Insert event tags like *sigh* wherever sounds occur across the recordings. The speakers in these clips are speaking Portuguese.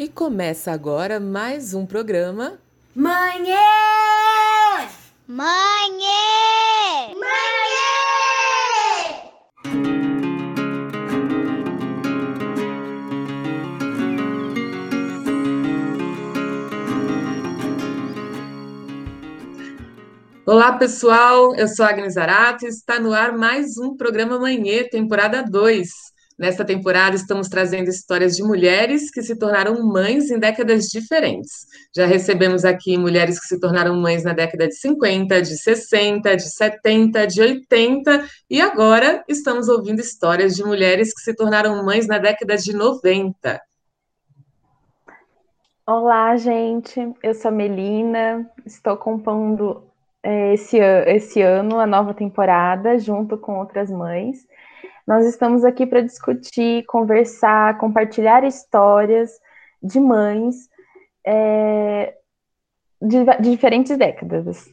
E começa agora mais um programa. Mãe! Mãe! Olá, pessoal. Eu sou a Agnes Arato e está no ar mais um programa Manhã, temporada 2. Nesta temporada, estamos trazendo histórias de mulheres que se tornaram mães em décadas diferentes. Já recebemos aqui mulheres que se tornaram mães na década de 50, de 60, de 70, de 80, e agora estamos ouvindo histórias de mulheres que se tornaram mães na década de 90. Olá, gente. Eu sou a Melina, estou compondo é, esse, esse ano a nova temporada junto com outras mães. Nós estamos aqui para discutir, conversar, compartilhar histórias de mães é, de, de, diferentes décadas.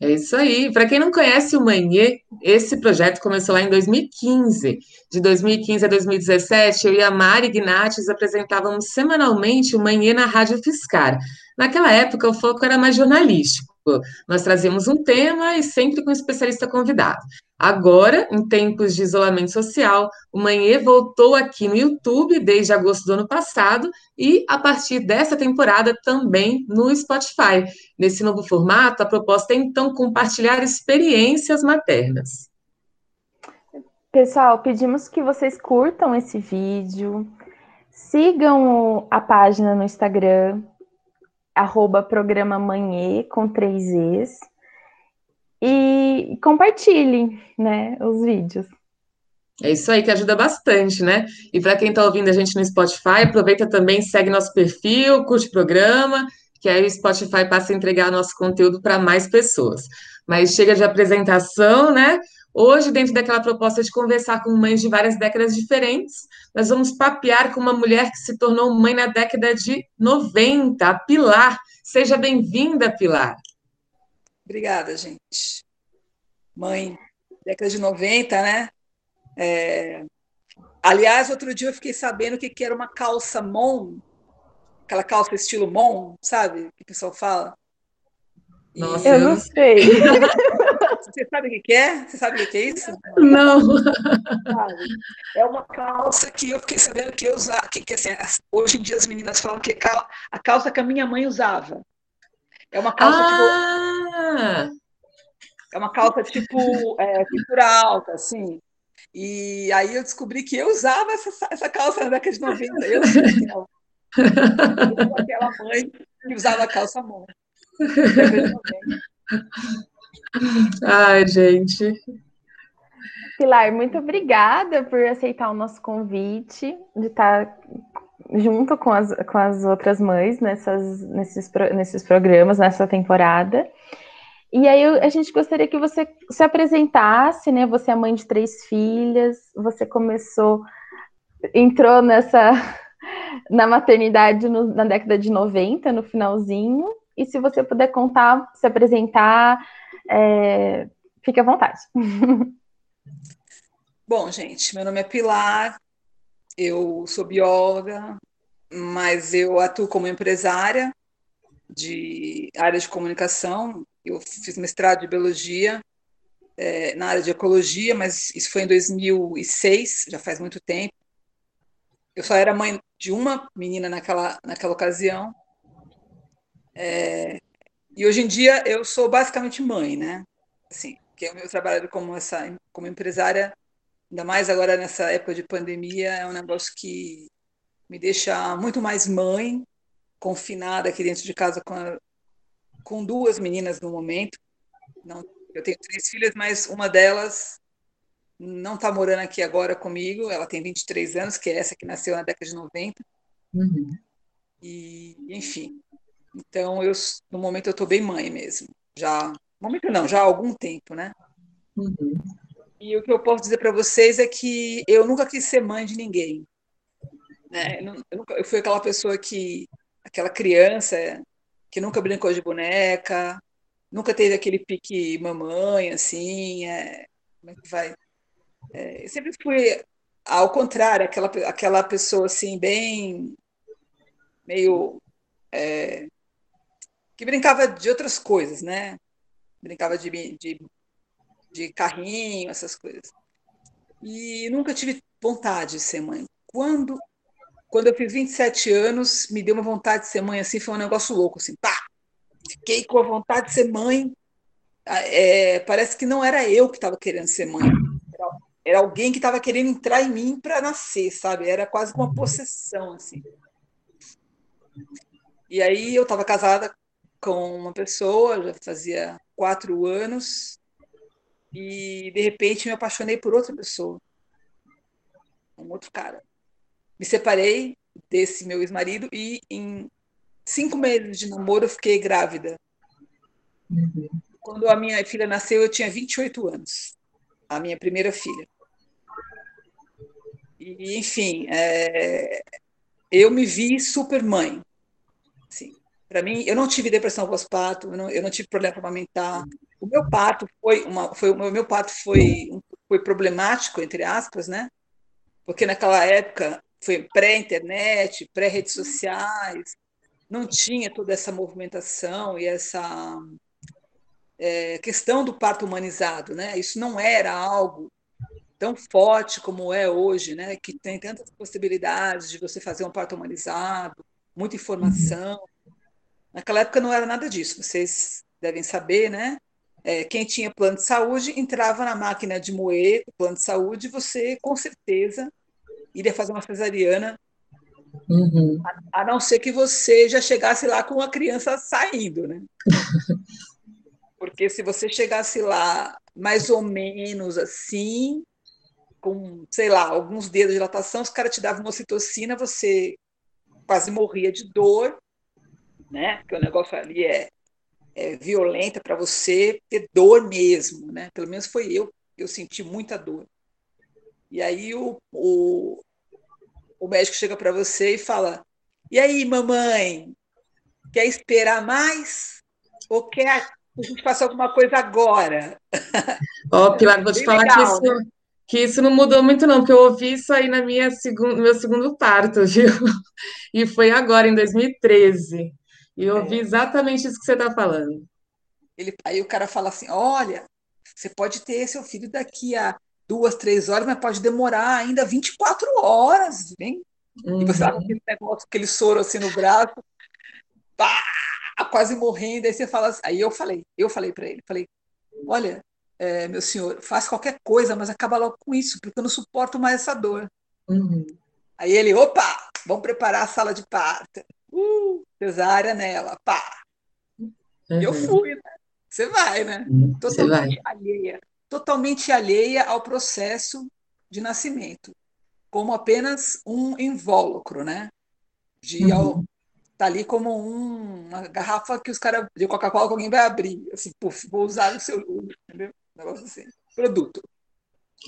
É isso aí. Para quem não conhece o Manhê, esse projeto começou lá em 2015. De 2015 a 2017, eu e a Mari Ignates apresentávamos semanalmente o Manhê na Rádio Fiscar. Naquela época, o foco era mais jornalístico. Nós trazíamos um tema e sempre com um especialista convidado. Agora, em tempos de isolamento social, o Manhê voltou aqui no YouTube desde agosto do ano passado e, a partir dessa temporada, também no Spotify. Nesse novo formato, a proposta é então compartilhar experiências maternas. Pessoal, pedimos que vocês curtam esse vídeo, sigam a página no Instagram, arroba programa Manhê, com três Es e compartilhem, né, os vídeos. É isso aí que ajuda bastante, né? E para quem está ouvindo a gente no Spotify, aproveita também, segue nosso perfil, curte o programa, que aí o Spotify passa a entregar nosso conteúdo para mais pessoas. Mas chega de apresentação, né? Hoje, dentro daquela proposta de conversar com mães de várias décadas diferentes, nós vamos papear com uma mulher que se tornou mãe na década de 90, a Pilar. Seja bem-vinda, Pilar. Obrigada, gente. Mãe, década de 90, né? É... Aliás, outro dia eu fiquei sabendo o que, era uma calça mon, aquela calça estilo mon, sabe? Que o pessoal fala. Nossa, eu não sei. *laughs* Você sabe o que é? Você sabe o que é isso? Não. É uma calça que eu fiquei sabendo que eu usava, que, que assim, hoje em dia as meninas falam que é a calça que a minha mãe usava. É uma calça tipo, ah! tipo. É uma calça tipo é, cintura alta, assim. E aí eu descobri que eu usava essa, essa calça na década de 90. Eu, eu, eu aquela mãe que usava a calça mão. Ai, gente. Pilar, muito obrigada por aceitar o nosso convite de estar junto com as, com as outras mães nessas, nesses, nesses programas, nessa temporada. E aí a gente gostaria que você se apresentasse, né? Você é mãe de três filhas, você começou, entrou nessa *laughs* na maternidade no, na década de 90, no finalzinho. E se você puder contar, se apresentar, é, fique à vontade. *laughs* Bom, gente, meu nome é Pilar, eu sou bióloga, mas eu atuo como empresária de área de comunicação. Eu fiz mestrado de biologia é, na área de ecologia, mas isso foi em 2006, já faz muito tempo. Eu só era mãe de uma menina naquela, naquela ocasião. É, e hoje em dia eu sou basicamente mãe, né? Assim, que é o meu trabalho como essa como empresária ainda mais agora nessa época de pandemia, é um negócio que me deixa muito mais mãe, confinada aqui dentro de casa com, a, com duas meninas no momento. Não, eu tenho três filhas, mas uma delas não está morando aqui agora comigo, ela tem 23 anos, que é essa que nasceu na década de 90. Uhum. E, enfim, então eu no momento eu estou bem mãe mesmo. Já, no momento não, já há algum tempo, né? Uhum. E o que eu posso dizer para vocês é que eu nunca quis ser mãe de ninguém. Né? Eu, nunca, eu fui aquela pessoa que, aquela criança que nunca brincou de boneca, nunca teve aquele pique mamãe, assim, é, como é que vai? É, eu sempre fui, ao contrário, aquela, aquela pessoa, assim, bem meio é, que brincava de outras coisas, né? Brincava de, de, de carrinho, essas coisas. E nunca tive vontade de ser mãe. Quando quando eu fiz 27 anos, me deu uma vontade de ser mãe assim, foi um negócio louco, assim, pá! Fiquei com a vontade de ser mãe. É, parece que não era eu que estava querendo ser mãe, era, era alguém que estava querendo entrar em mim para nascer, sabe? Era quase uma possessão, assim. E aí eu estava casada com uma pessoa, já fazia quatro anos, e de repente me apaixonei por outra pessoa, um outro cara me separei desse meu ex-marido e em cinco meses de namoro eu fiquei grávida. Uhum. Quando a minha filha nasceu, eu tinha 28 anos, a minha primeira filha. E, enfim, é, eu me vi super mãe. Assim, para mim, eu não tive depressão pós-parto, eu, não, eu não tive problema para amamentar. O meu parto foi uma, foi o meu parto foi foi problemático entre aspas, né? Porque naquela época foi pré-internet, pré-redes sociais, não tinha toda essa movimentação e essa é, questão do parto humanizado, né? Isso não era algo tão forte como é hoje, né? Que tem tantas possibilidades de você fazer um parto humanizado, muita informação. Naquela época não era nada disso. Vocês devem saber, né? É, quem tinha plano de saúde entrava na máquina de moer o plano de saúde, você com certeza iria fazer uma cesariana, uhum. a, a, não ser que você já chegasse lá com a criança saindo, né? *laughs* Porque se você chegasse lá mais ou menos assim, com, sei lá, alguns dedos de dilatação, os caras te davam uma ocitocina, você quase morria de dor, né? Porque o negócio ali é, é violenta para você ter dor mesmo, né? Pelo menos foi eu, eu senti muita dor. E aí o, o, o médico chega para você e fala: E aí, mamãe, quer esperar mais? Ou quer a gente faça alguma coisa agora? *laughs* Ó, oh, Pilar, vou te falar legal, que, isso, né? que isso não mudou muito, não, porque eu ouvi isso aí na minha segundo, no meu segundo parto, *laughs* viu? E foi agora, em 2013. E eu ouvi é. exatamente isso que você está falando. Ele, aí o cara fala assim: olha, você pode ter seu filho daqui a duas, três horas, mas pode demorar ainda 24 horas, hein? Uhum. E você sabe aquele negócio, aquele soro assim no braço, pá, quase morrendo, aí você fala assim, aí eu falei, eu falei para ele, falei, olha, é, meu senhor, faz qualquer coisa, mas acaba logo com isso, porque eu não suporto mais essa dor. Uhum. Aí ele, opa, vamos preparar a sala de parto. Uh, cesárea nela, pá. Uhum. Eu fui, né? Você vai, né? Totalmente alheia totalmente alheia ao processo de nascimento, como apenas um invólucro, né? De uhum. tá ali como um, uma garrafa que os caras de Coca-Cola que alguém vai abrir, assim, puf, vou usar o seu, entendeu? Um negócio assim, produto.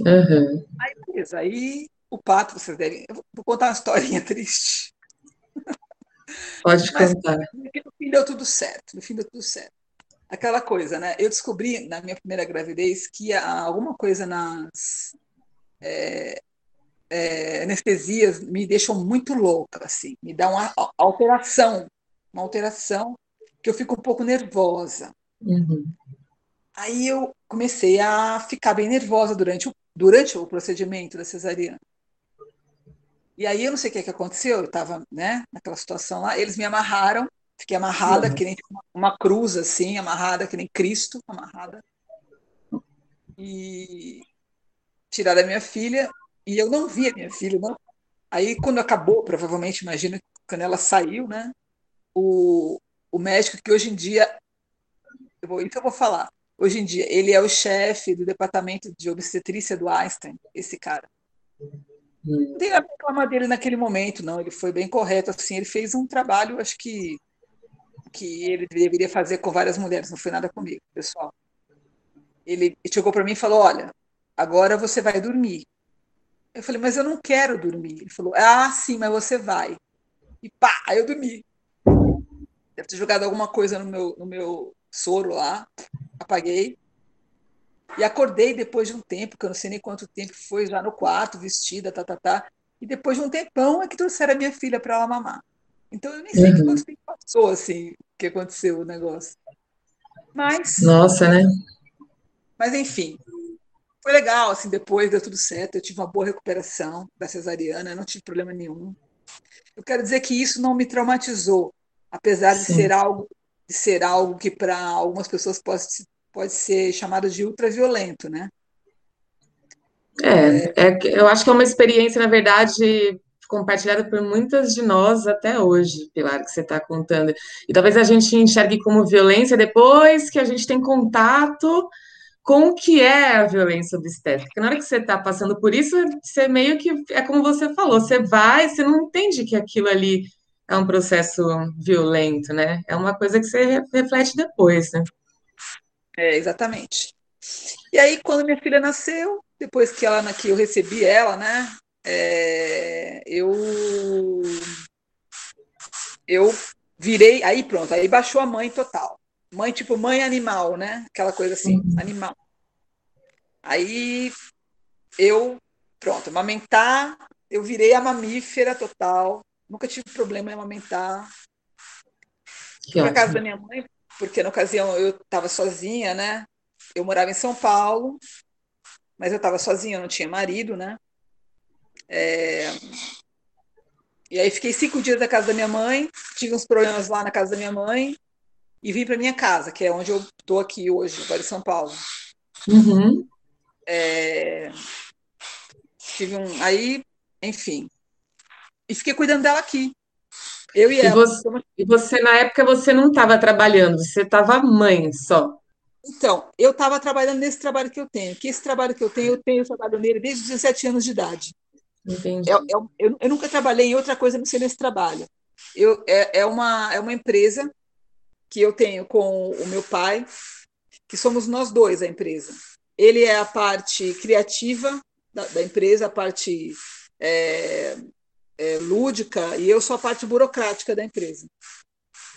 Uhum. Aí, beleza, aí o pato, vocês devem. Eu vou contar uma historinha *laughs* triste. Pode Mas, contar. No fim deu tudo certo, no fim deu tudo certo aquela coisa, né? Eu descobri na minha primeira gravidez que alguma coisa nas é, é, anestesias me deixam muito louca, assim, me dá uma alteração, uma alteração que eu fico um pouco nervosa. Uhum. Aí eu comecei a ficar bem nervosa durante o, durante o procedimento da cesariana. E aí eu não sei o que, que aconteceu, eu estava né, naquela situação lá, eles me amarraram Fiquei amarrada, uhum. que nem uma cruz, assim, amarrada, que nem Cristo, amarrada. E tiraram a minha filha, e eu não vi a minha filha, não. Aí, quando acabou, provavelmente, imagina, quando ela saiu, né? O, o médico, que hoje em dia, eu vou, isso eu vou falar, hoje em dia, ele é o chefe do departamento de obstetrícia do Einstein, esse cara. Não tem a reclamar dele naquele momento, não. Ele foi bem correto, assim. Ele fez um trabalho, acho que que ele deveria fazer com várias mulheres, não foi nada comigo, pessoal. Ele chegou para mim e falou: Olha, agora você vai dormir. Eu falei: Mas eu não quero dormir. Ele falou: Ah, sim, mas você vai. E pá, aí eu dormi. Deve ter jogado alguma coisa no meu, no meu soro lá, apaguei. E acordei depois de um tempo, que eu não sei nem quanto tempo foi, já no quarto, vestida, tá, tá, tá. E depois de um tempão é que trouxeram a minha filha para ela mamar. Então eu nem sei uhum. quanto tempo passou assim que aconteceu o negócio. Mas. Nossa, né? Mas enfim, foi legal, assim, depois deu tudo certo, eu tive uma boa recuperação da cesariana, não tive problema nenhum. Eu quero dizer que isso não me traumatizou, apesar Sim. de ser algo de ser algo que para algumas pessoas pode, pode ser chamado de ultraviolento, né? É, é, eu acho que é uma experiência, na verdade, compartilhada por muitas de nós até hoje, Pilar, que você está contando. E talvez a gente enxergue como violência depois que a gente tem contato com o que é a violência obstétrica. Na hora que você está passando por isso, você meio que é como você falou, você vai, você não entende que aquilo ali é um processo violento, né? É uma coisa que você reflete depois, né? É, exatamente. E aí, quando minha filha nasceu, depois que ela que eu recebi ela, né? É, eu eu virei, aí pronto, aí baixou a mãe total. Mãe, tipo, mãe animal, né? Aquela coisa assim, uhum. animal. Aí eu, pronto, amamentar, eu virei a mamífera total. Nunca tive problema em amamentar. Fui para casa da minha mãe, porque na ocasião eu estava sozinha, né? Eu morava em São Paulo, mas eu estava sozinha, eu não tinha marido, né? É... E aí fiquei cinco dias na casa da minha mãe, tive uns problemas lá na casa da minha mãe, e vim para minha casa, que é onde eu estou aqui hoje, agora em São Paulo. Uhum. É, tive um, aí, enfim, e fiquei cuidando dela aqui. Eu e, e ela. Você, e você, na época, você não estava trabalhando, você estava mãe só. Então, eu estava trabalhando nesse trabalho que eu tenho, que esse trabalho que eu tenho, eu tenho trabalho nele desde os 17 anos de idade. Entendi. Eu, eu, eu, eu nunca trabalhei em outra coisa não ser nesse trabalho. Eu, é, é, uma, é uma empresa que eu tenho com o meu pai, que somos nós dois a empresa. Ele é a parte criativa da, da empresa, a parte é, é, lúdica, e eu sou a parte burocrática da empresa.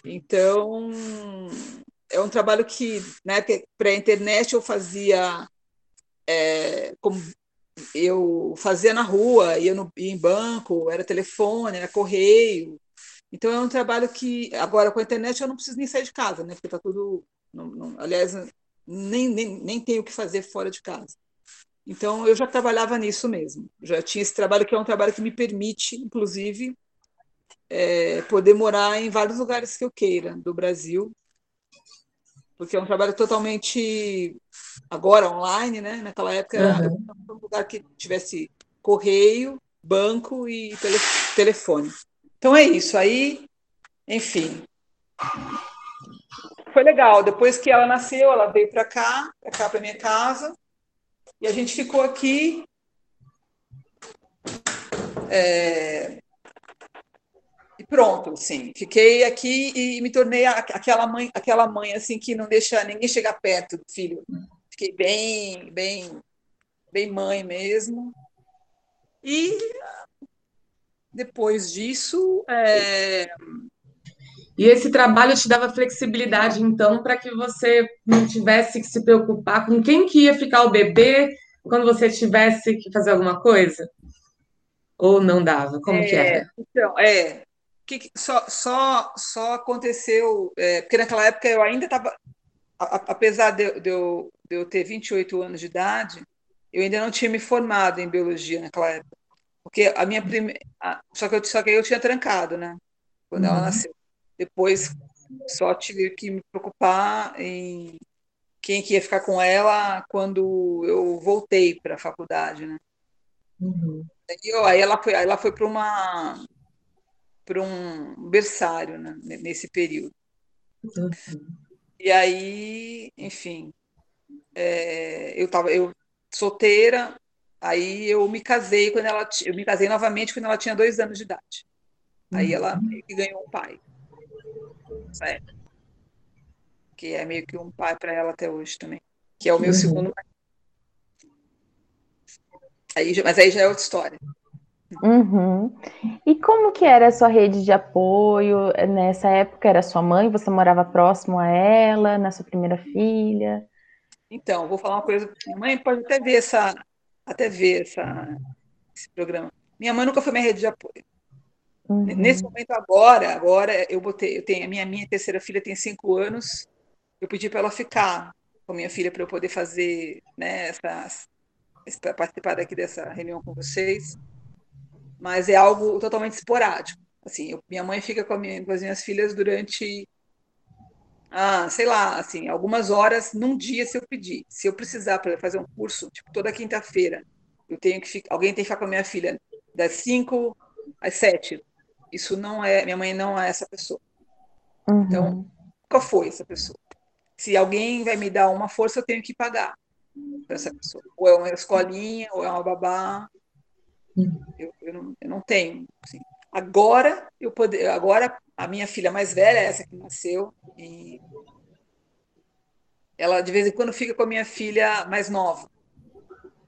Então, é um trabalho que, né, para a internet eu fazia é, como eu fazia na rua, ia, no, ia em banco, era telefone, era correio, então é um trabalho que, agora com a internet, eu não preciso nem sair de casa, né? Porque está tudo. Não, não, aliás, nem, nem, nem tenho o que fazer fora de casa. Então eu já trabalhava nisso mesmo. Já tinha esse trabalho que é um trabalho que me permite, inclusive, é, poder morar em vários lugares que eu queira do Brasil, porque é um trabalho totalmente agora online, né? Naquela época era uhum. um lugar que tivesse correio, banco e tele, telefone. Então é isso. Aí, enfim. Foi legal. Depois que ela nasceu, ela veio para cá, para cá, para minha casa. E a gente ficou aqui. É... E pronto, assim. Fiquei aqui e me tornei aquela mãe, aquela mãe assim que não deixa ninguém chegar perto do filho. Fiquei bem, bem, bem mãe mesmo. E depois disso. É... E esse trabalho te dava flexibilidade, então, para que você não tivesse que se preocupar com quem que ia ficar o bebê quando você tivesse que fazer alguma coisa? Ou não dava? Como é, que era? Então, é. Que, só, só, só aconteceu. É, porque naquela época eu ainda estava. Apesar de, de, eu, de eu ter 28 anos de idade, eu ainda não tinha me formado em biologia naquela época. Porque a minha primeira. Só que, eu, só que eu tinha trancado, né? Quando uhum. ela nasceu. Depois só tive que me preocupar em quem que ia ficar com ela quando eu voltei para a faculdade, né? Uhum. Eu, aí ela foi, aí ela foi para uma para um berçário né, nesse período. Uhum. E aí, enfim, é, eu tava eu solteira, Aí eu me casei quando ela eu me casei novamente quando ela tinha dois anos de idade. Aí uhum. ela que ganhou um pai. Certo. Que é meio que um pai para ela até hoje também. Que é o meu uhum. segundo pai. Aí, mas aí já é outra história. Uhum. E como que era a sua rede de apoio? Nessa época era sua mãe? Você morava próximo a ela, na sua primeira filha? Então, vou falar uma coisa. Minha mãe pode até ver essa, até ver essa, esse programa. Minha mãe nunca foi minha rede de apoio. Uhum. Nesse momento agora, agora eu botei, eu tenho a minha minha terceira filha tem cinco anos, eu pedi para ela ficar com minha filha para eu poder fazer, né, essa, participar daqui dessa reunião com vocês. Mas é algo totalmente esporádico. Assim, eu, minha mãe fica com, minha, com as minhas filhas durante ah, sei lá, assim, algumas horas num dia se eu pedir. Se eu precisar para fazer um curso, tipo, toda quinta-feira, eu tenho que ficar, alguém tem que ficar com a minha filha das 5 às 7. Isso não é, minha mãe não é essa pessoa. Uhum. Então, nunca foi essa pessoa. Se alguém vai me dar uma força, eu tenho que pagar para essa pessoa. Ou é uma escolinha, ou é uma babá. Uhum. Eu, eu, não, eu não tenho. Assim. Agora, eu poder, agora a minha filha mais velha, essa que nasceu, e ela de vez em quando fica com a minha filha mais nova.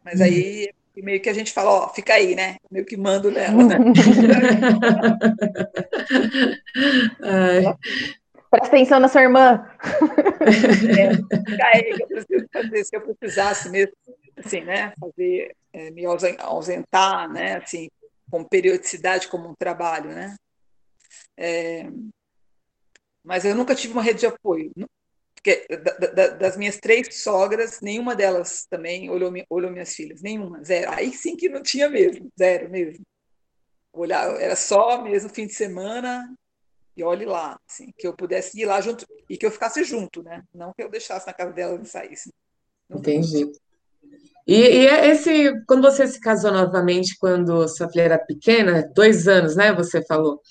Mas aí meio que a gente fala, ó, fica aí, né? Meio que mando nela, né? *laughs* Presta atenção na sua irmã. É, fica aí que eu preciso fazer, se eu precisasse mesmo, assim, né? Fazer, é, me ausentar, né? Assim, com periodicidade como um trabalho, né? É, mas eu nunca tive uma rede de apoio. Porque da, da, das minhas três sogras, nenhuma delas também olhou, olhou minhas filhas, nenhuma, zero. Aí sim que não tinha mesmo, zero mesmo. Olhar, era só mesmo fim de semana e olhe lá, assim, que eu pudesse ir lá junto e que eu ficasse junto, né? Não que eu deixasse na casa dela e saísse. Entendi. E, e é esse, quando você se casou novamente, quando sua filha era pequena, dois anos, né? Você falou.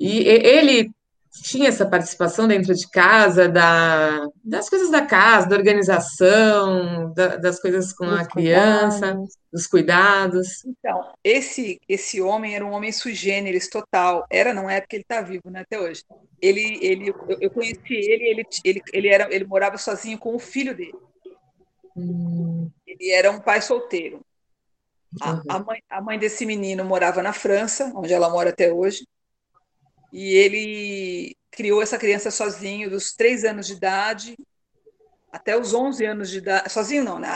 E ele tinha essa participação dentro de casa, da, das coisas da casa, da organização, da, das coisas com a criança, cuidados. dos cuidados. Então, esse esse homem era um homem sui generis total. Era, não é porque ele está vivo, né, até hoje. Ele, ele, eu, eu conheci ele, ele, ele, ele, era, ele morava sozinho com o filho dele. Hum. Ele era um pai solteiro. A, uhum. a, mãe, a mãe desse menino morava na França, onde ela mora até hoje, e ele criou essa criança sozinho, dos três anos de idade até os 11 anos de idade. Sozinho não, né?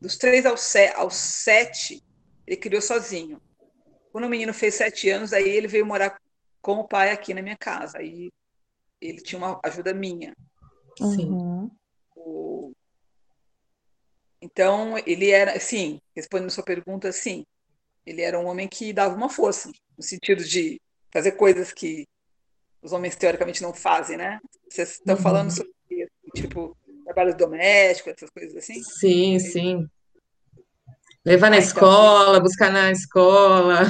Dos três aos, sete, ele criou sozinho. Quando o menino fez sete anos, aí ele veio morar com o pai aqui na minha casa. Aí ele tinha uma ajuda minha. Sim. Uhum. Então, ele era, sim, respondendo a sua pergunta, sim, ele era um homem que dava uma força, no sentido de fazer coisas que os homens teoricamente não fazem, né? Vocês estão uhum. falando sobre, tipo, trabalho doméstico, essas coisas assim? Sim, sim. Levar na ah, então, escola, então, buscar na escola.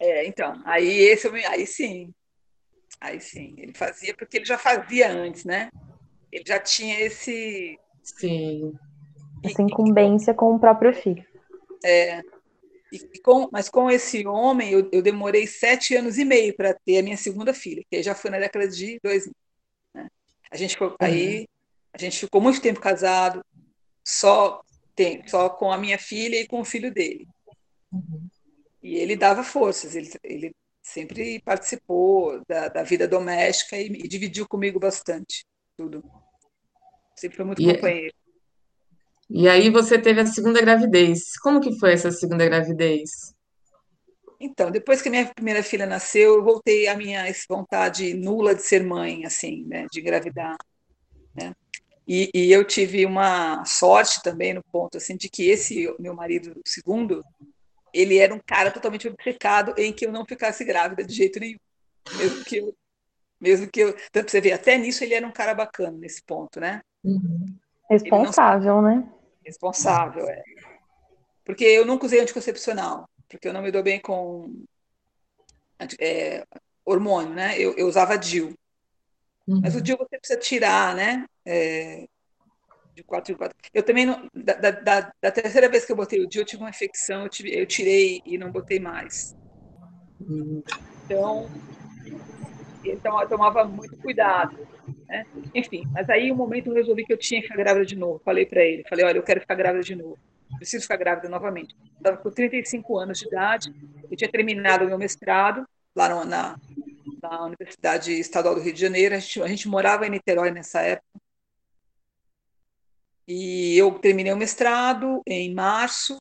É, então, aí esse, aí sim, aí sim, ele fazia porque ele já fazia antes, né? Ele já tinha esse, sim essa incumbência com o próprio filho. É, e com, mas com esse homem, eu, eu demorei sete anos e meio para ter a minha segunda filha, que já foi na década de 2000. Né? A gente foi, uhum. aí a gente ficou muito tempo casado, só tem, só com a minha filha e com o filho dele. Uhum. E ele dava forças, ele, ele sempre participou da, da vida doméstica e, e, dividiu comigo bastante tudo. Sempre foi muito e, é companheiro. E aí você teve a segunda gravidez. Como que foi essa segunda gravidez? Então, depois que minha primeira filha nasceu, eu voltei à minha vontade nula de ser mãe, assim, né, de engravidar, né? E, e, eu tive uma sorte também no ponto assim de que esse meu marido segundo, ele era um cara totalmente obcecado em que eu não ficasse grávida de jeito nenhum, mesmo que eu, mesmo que eu, tanto você vê, até nisso ele era um cara bacana nesse ponto, né? Uhum. Responsável, não... né? Responsável, é. Porque eu nunca usei anticoncepcional, porque eu não me dou bem com é, hormônio, né? Eu, eu usava DIL. Uhum. Mas o DIL você precisa tirar, né? É, de quatro em quatro. Eu também, não, da, da, da, terceira vez que eu botei o DIL, eu tive uma infecção, eu, tive, eu tirei e não botei mais. Uhum. Então, então eu tomava muito cuidado. Né? Enfim, mas aí um momento eu resolvi que eu tinha que ficar grávida de novo. Falei para ele, falei, olha, eu quero ficar grávida de novo. Preciso ficar grávida novamente. Estava com 35 anos de idade, eu tinha terminado o meu mestrado lá na, na Universidade Estadual do Rio de Janeiro. A gente, a gente morava em Niterói nessa época. E eu terminei o mestrado em março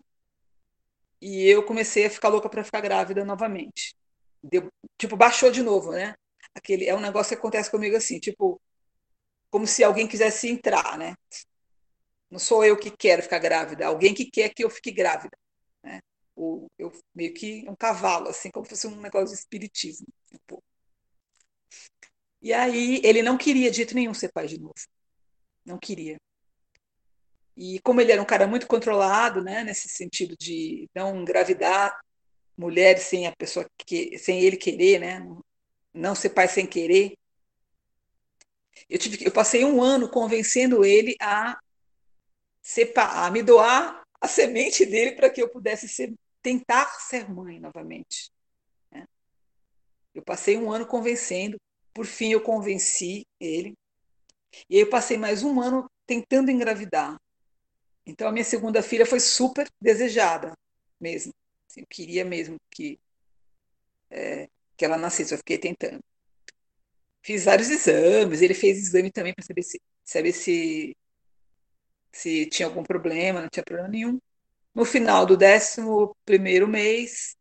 e eu comecei a ficar louca para ficar grávida novamente. deu, tipo, baixou de novo, né? Aquele, é um negócio que acontece comigo assim, tipo, como se alguém quisesse entrar, né? Não sou eu que quero ficar grávida, alguém que quer que eu fique grávida, né? O, eu meio que um cavalo, assim, como se fosse um negócio de espiritismo. Tipo. E aí ele não queria de jeito nenhum ser pai de novo, não queria. E como ele era um cara muito controlado, né, nesse sentido de não engravidar mulheres sem a pessoa que sem ele querer, né, não ser pai sem querer. Eu tive eu passei um ano convencendo ele a separar, a me doar a semente dele para que eu pudesse ser, tentar ser mãe novamente. Né? Eu passei um ano convencendo, por fim eu convenci ele. E aí eu passei mais um ano tentando engravidar. Então, a minha segunda filha foi super desejada mesmo. Assim, eu queria mesmo que, é, que ela nascesse, eu fiquei tentando. Fiz vários exames, ele fez exame também para saber se, saber se, se tinha algum problema, não tinha problema nenhum. No final do 11 primeiro mês,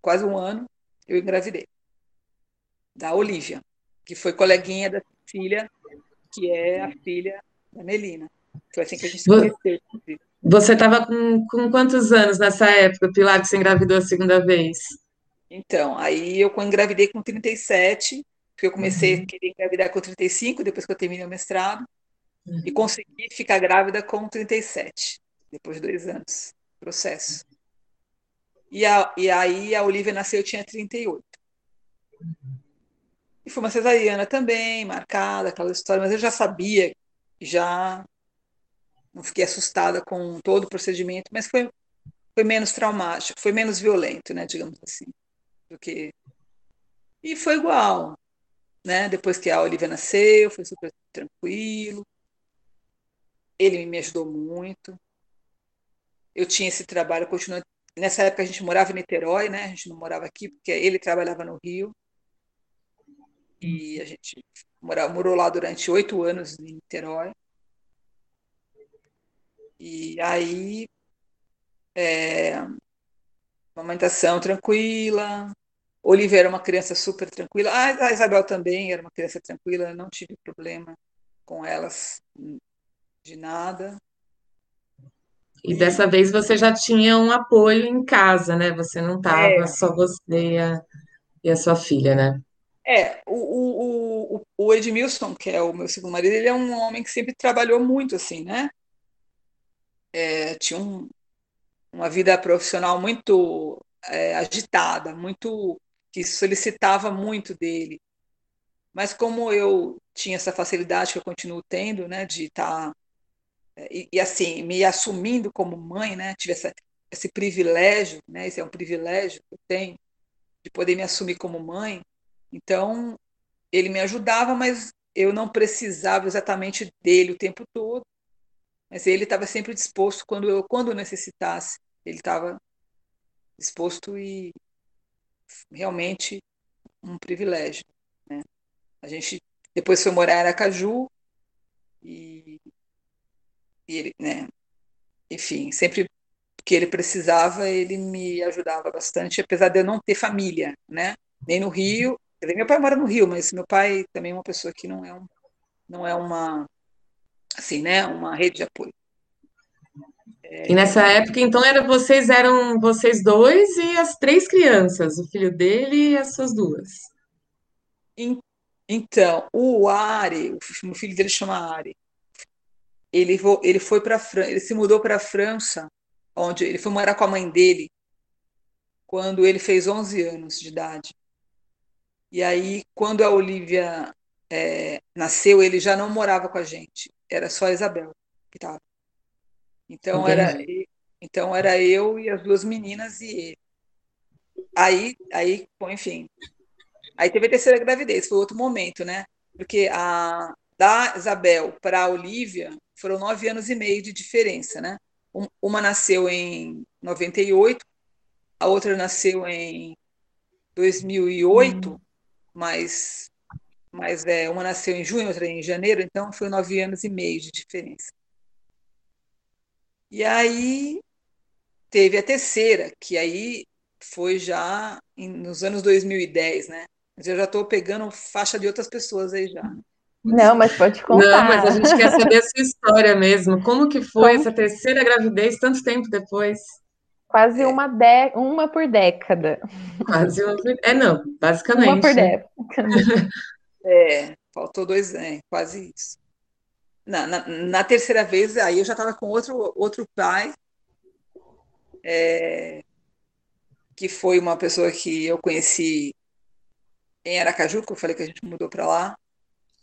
quase um ano, eu engravidei. Da Olivia, que foi coleguinha da filha, que é a filha da Melina. Foi assim que a gente se conheceu. Você estava com, com quantos anos nessa época, Pilar, que você engravidou a segunda vez? Então, aí eu engravidei com 37, porque eu comecei uhum. a querer engravidar com 35, depois que eu terminei o mestrado, uhum. e consegui ficar grávida com 37, depois de dois anos, processo. E, a, e aí a Olivia nasceu, eu tinha 38. E foi uma cesariana também, marcada, aquela história, mas eu já sabia, já não fiquei assustada com todo o procedimento, mas foi, foi menos traumático, foi menos violento, né, digamos assim, do que e foi igual, né? Depois que a Olivia nasceu, foi super tranquilo. Ele me ajudou muito. Eu tinha esse trabalho, continuando. Nessa época a gente morava em Niterói, né? A gente não morava aqui porque ele trabalhava no Rio. E a gente morava, morou lá durante oito anos em Niterói. E aí, é, amamentação tranquila. Oliveira era uma criança super tranquila. a Isabel também era uma criança tranquila, não tive problema com elas de nada. E dessa vez você já tinha um apoio em casa, né? Você não estava é. só você e a, e a, sua filha, né? É, o, o, o, o Edmilson, que é o meu segundo marido, ele é um homem que sempre trabalhou muito, assim, né? é, tinha um, uma vida profissional muito é, agitada, muito que solicitava muito dele. Mas como eu tinha essa facilidade que eu continuo tendo, né, de estar tá, e, e, assim me assumindo como mãe, né, tive essa, esse privilégio, né, esse é um privilégio que eu tenho de poder me assumir como mãe. Então ele me ajudava, mas eu não precisava exatamente dele o tempo todo mas ele estava sempre disposto quando eu quando necessitasse ele estava disposto e realmente um privilégio né? a gente depois foi morar em Aracaju e, e ele né enfim sempre que ele precisava ele me ajudava bastante apesar de eu não ter família né nem no Rio meu pai mora no Rio mas meu pai também é uma pessoa que não é um não é uma assim, né, uma rede de apoio. E nessa época, então, era vocês eram vocês dois e as três crianças, o filho dele e as suas duas. Então, o Ari, o filho dele chama Ari. Ele, ele foi para ele se mudou para a França, onde ele foi morar com a mãe dele quando ele fez 11 anos de idade. E aí, quando a Olivia é, nasceu, ele já não morava com a gente era só a Isabel que estava. Então era, então era eu e as duas meninas e ele. Aí, aí, bom, enfim. Aí teve a terceira gravidez, foi outro momento, né? Porque a da Isabel para a Olivia foram nove anos e meio de diferença, né? Uma nasceu em 98, a outra nasceu em 2008, hum. mas mas é, uma nasceu em junho, outra em janeiro, então foi nove anos e meio de diferença. E aí teve a terceira, que aí foi já em, nos anos 2010, né? Mas eu já estou pegando faixa de outras pessoas aí já. Não, mas pode contar. Não, mas a gente quer saber a sua história mesmo. Como que foi Como? essa terceira gravidez tanto tempo depois? Quase é. uma, de... uma por década. Quase uma por... É, não, basicamente. Uma por década. *laughs* é, faltou dois, é, quase isso. Na, na, na, terceira vez, aí eu já estava com outro, outro pai, é, que foi uma pessoa que eu conheci em Aracaju, que eu falei que a gente mudou para lá,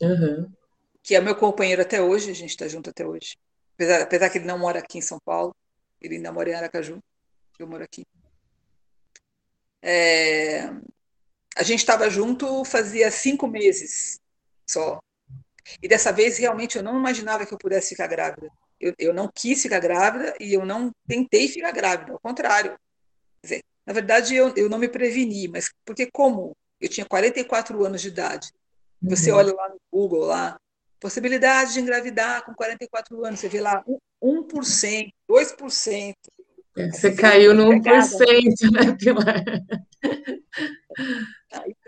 uhum. que é meu companheiro até hoje, a gente está junto até hoje. Apesar, apesar que ele não mora aqui em São Paulo, ele ainda mora em Aracaju, eu moro aqui. É, a gente estava junto fazia cinco meses só. E dessa vez, realmente, eu não imaginava que eu pudesse ficar grávida. Eu, eu não quis ficar grávida e eu não tentei ficar grávida, ao contrário. Dizer, na verdade, eu, eu não me preveni, mas porque como eu tinha 44 anos de idade, você uhum. olha lá no Google, lá, possibilidade de engravidar com 44 anos, você vê lá 1%, 2%. Você, você caiu no 1%, né, Pilar? *laughs*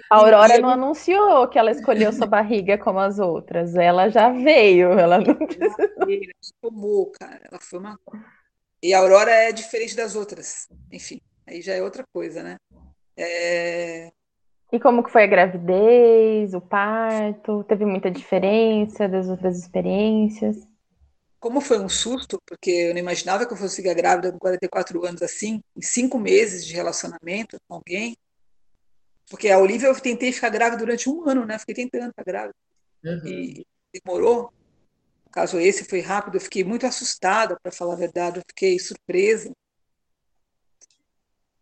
A Aurora não anunciou que ela escolheu sua barriga como as outras. Ela já veio, ela não tomou, cara. Ela foi uma. E a Aurora é diferente das outras. Enfim, aí já é outra coisa, né? É... E como que foi a gravidez, o parto? Teve muita diferença das outras experiências? Como foi um susto, porque eu não imaginava que eu fosse ficar grávida com 44 anos assim, em cinco meses de relacionamento com alguém. Porque a Olivia eu tentei ficar grávida durante um ano, né? Fiquei tentando ficar grávida. Uhum. E demorou. No caso esse foi rápido, eu fiquei muito assustada, para falar a verdade, eu fiquei surpresa.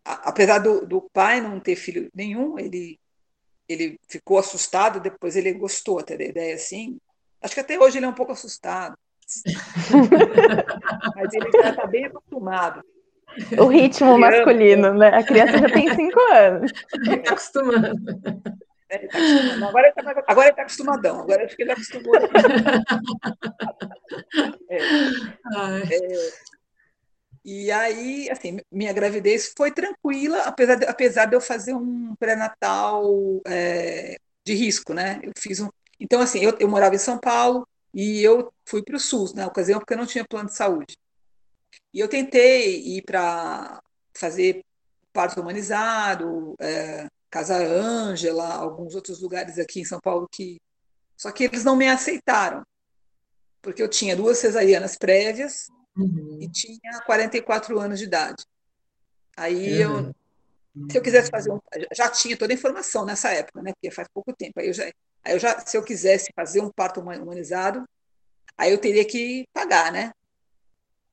A, apesar do, do pai não ter filho nenhum, ele ele ficou assustado, depois ele gostou até da ideia assim. Acho que até hoje ele é um pouco assustado. *laughs* Mas ele já está bem acostumado. O ritmo masculino, né? A criança já tem cinco anos. Está acostumando. É, tá acostumado. Agora ele está agora ele tá acostumadão. Agora acho que ele acostumou. É, é, e aí, assim, minha gravidez foi tranquila, apesar de, apesar de eu fazer um pré-natal é, de risco, né? Eu fiz um. Então, assim, eu, eu morava em São Paulo e eu fui para o SUS na ocasião porque eu não tinha plano de saúde. E eu tentei ir para fazer parto humanizado, é, Casa Ângela, alguns outros lugares aqui em São Paulo que. Só que eles não me aceitaram, porque eu tinha duas cesarianas prévias uhum. e tinha 44 anos de idade. Aí uhum. eu, se eu quisesse fazer um, já tinha toda a informação nessa época, né? Porque faz pouco tempo. Aí eu já, aí eu já, se eu quisesse fazer um parto humanizado, aí eu teria que pagar, né?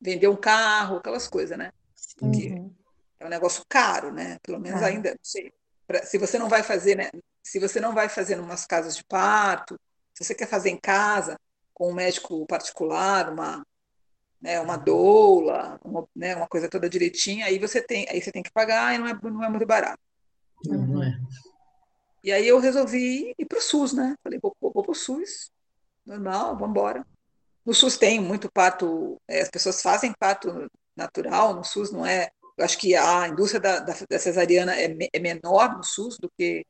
Vender um carro, aquelas coisas, né? Porque uhum. é um negócio caro, né? Pelo menos ainda, não sei. Pra, se você não vai fazer, né? Se você não vai fazer em umas casas de parto, se você quer fazer em casa com um médico particular, uma né, uma doula, uma, né, uma coisa toda direitinha, aí você tem, aí você tem que pagar e não é, não é muito barato. Não é. E aí eu resolvi ir para o SUS, né? Falei, vou, vou, vou para o SUS, normal, vamos embora. No SUS tem muito parto, é, as pessoas fazem parto natural, no SUS não é. Eu acho que a indústria da, da, da cesariana é, é menor no SUS do que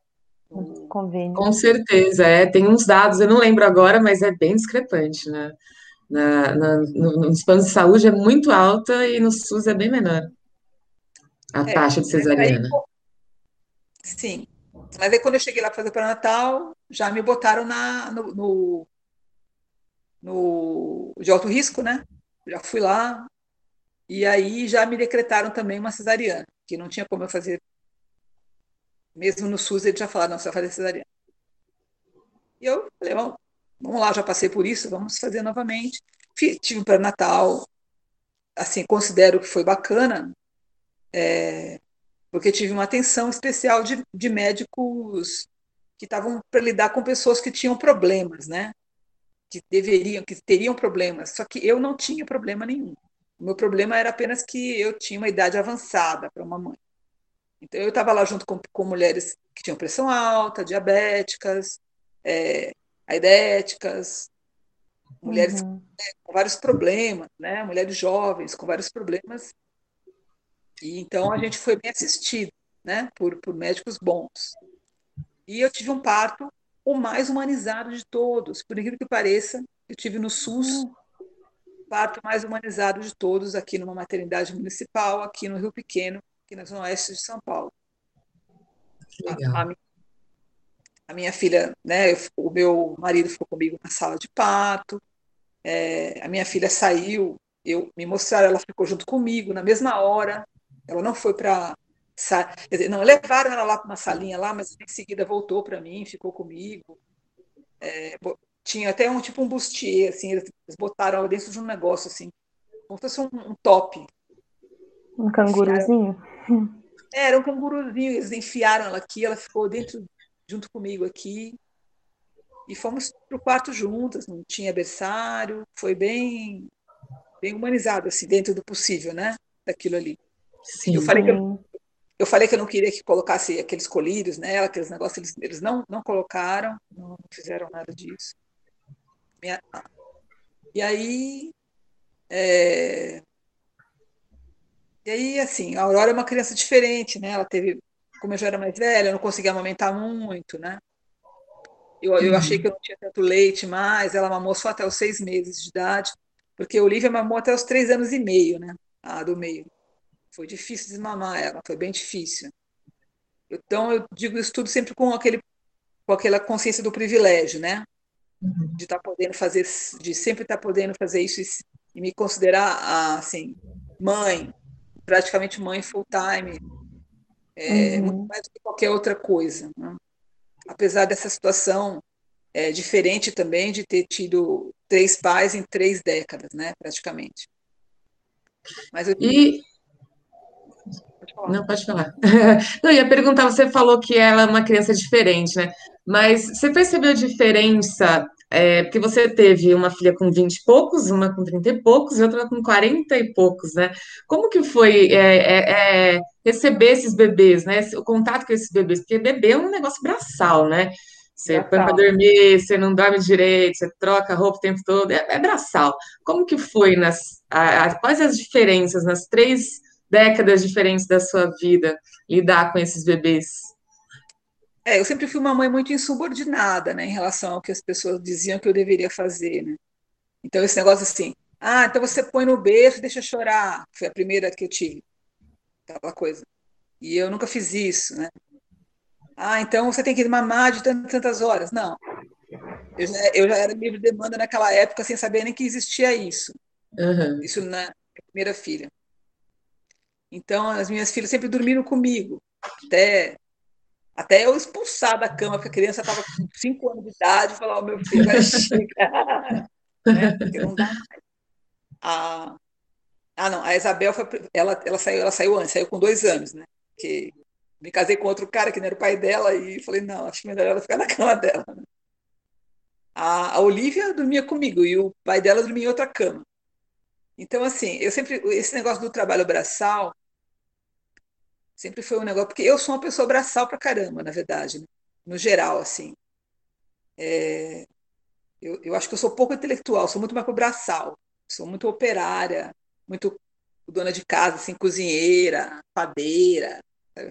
no... Convênio. Com certeza, é. Tem uns dados, eu não lembro agora, mas é bem discrepante, né? Na, na, no, nos planos de saúde é muito alta e no SUS é bem menor a é, taxa de cesariana. Aí, sim, mas aí quando eu cheguei lá para fazer para Natal, já me botaram na, no, no, no, de alto risco, né? Já fui lá e aí já me decretaram também uma cesariana, que não tinha como eu fazer. Mesmo no SUS eles já falaram, não, você vai fazer cesariana. E eu falei, bom, vamos lá, já passei por isso, vamos fazer novamente. Tive para Natal, assim, considero que foi bacana, é, porque tive uma atenção especial de, de médicos que estavam para lidar com pessoas que tinham problemas, né? Que deveriam, que teriam problemas. Só que eu não tinha problema nenhum. O meu problema era apenas que eu tinha uma idade avançada para uma mãe. Então eu estava lá junto com, com mulheres que tinham pressão alta, diabéticas, é, aidéticas, mulheres uhum. com vários problemas, né? mulheres jovens com vários problemas. E então a gente foi bem assistido. né, por, por médicos bons. E eu tive um parto o mais humanizado de todos, por incrível que pareça, eu tive no SUS o parto mais humanizado de todos aqui numa maternidade municipal, aqui no Rio Pequeno, aqui na zona oeste de São Paulo. A, a, a minha filha, né, o meu marido ficou comigo na sala de parto, é, a minha filha saiu, eu me mostraram, ela ficou junto comigo na mesma hora, ela não foi para não levaram ela lá para uma salinha lá, mas em seguida voltou para mim, ficou comigo. É, tinha até um tipo um bustier, assim, eles botaram ela dentro de um negócio assim, como se fosse um, um top. Um canguruzinho. É, era um canguruzinho, eles enfiaram ela aqui, ela ficou dentro junto comigo aqui. E fomos para o quarto juntas, não tinha berçário, foi bem bem humanizado assim, dentro do possível, né? Daquilo ali. Sim. Eu falei que eu, eu falei que eu não queria que colocasse aqueles colírios nela, aqueles negócios, eles, eles não, não colocaram, não fizeram nada disso. Minha, e aí. É, e aí, assim, a Aurora é uma criança diferente, né? Ela teve, como eu já era mais velha, eu não conseguia amamentar muito, né? Eu, eu achei que eu não tinha tanto leite mais, ela mamou só até os seis meses de idade, porque a Olivia mamou até os três anos e meio, né? A do meio. Foi difícil desmamar ela, foi bem difícil. Então, eu digo isso tudo sempre com, aquele, com aquela consciência do privilégio, né? Uhum. De estar tá podendo fazer, de sempre estar tá podendo fazer isso e, e me considerar, assim, mãe, praticamente mãe full time, é, uhum. muito mais do que qualquer outra coisa. Né? Apesar dessa situação é, diferente também de ter tido três pais em três décadas, né, praticamente. Mas eu... E não, pode falar. *laughs* Não, ia perguntar, você falou que ela é uma criança diferente, né? Mas você percebeu a diferença? É, porque você teve uma filha com 20 e poucos, uma com 30 e poucos e outra com 40 e poucos, né? Como que foi é, é, é, receber esses bebês, né? O contato com esses bebês? Porque bebê é um negócio braçal, né? Você põe para dormir, você não dorme direito, você troca roupa o tempo todo, é, é braçal. Como que foi nas. A, a, quais as diferenças nas três décadas diferentes da sua vida, lidar com esses bebês? É, eu sempre fui uma mãe muito insubordinada, né, em relação ao que as pessoas diziam que eu deveria fazer, né? Então esse negócio assim, ah, então você põe no berço e deixa chorar, foi a primeira que eu tive, aquela coisa. E eu nunca fiz isso, né? Ah, então você tem que mamar de tantas, tantas horas. Não. Eu já, eu já era livre de demanda naquela época sem saber nem que existia isso. Uhum. Isso na primeira filha. Então, as minhas filhas sempre dormiram comigo, até, até eu expulsar da cama, porque a criança estava com 5 anos de idade, e falar: oh, meu filho, vai chegar. *laughs* né? Porque não dá mais. A, ah, não, a Isabel foi, ela, ela, saiu, ela saiu antes, saiu com dois anos, né? Porque me casei com outro cara que não era o pai dela e falei: não, acho melhor ela ficar na cama dela. A, a Olivia dormia comigo e o pai dela dormia em outra cama. Então, assim, eu sempre. Esse negócio do trabalho braçal sempre foi um negócio. Porque eu sou uma pessoa braçal pra caramba, na verdade, né? no geral, assim. É, eu, eu acho que eu sou pouco intelectual, sou muito mais pro braçal. Sou muito operária, muito dona de casa, assim, cozinheira, padeira,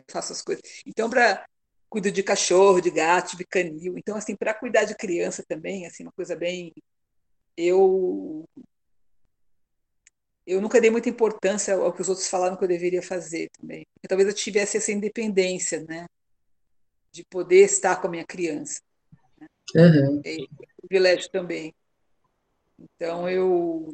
faço as coisas. Então, para cuido de cachorro, de gato, de canil. Então, assim, para cuidar de criança também, assim, uma coisa bem eu eu nunca dei muita importância ao que os outros falaram que eu deveria fazer também. Porque talvez eu tivesse essa independência, né? De poder estar com a minha criança. Né? Uhum. É um privilégio também. Então eu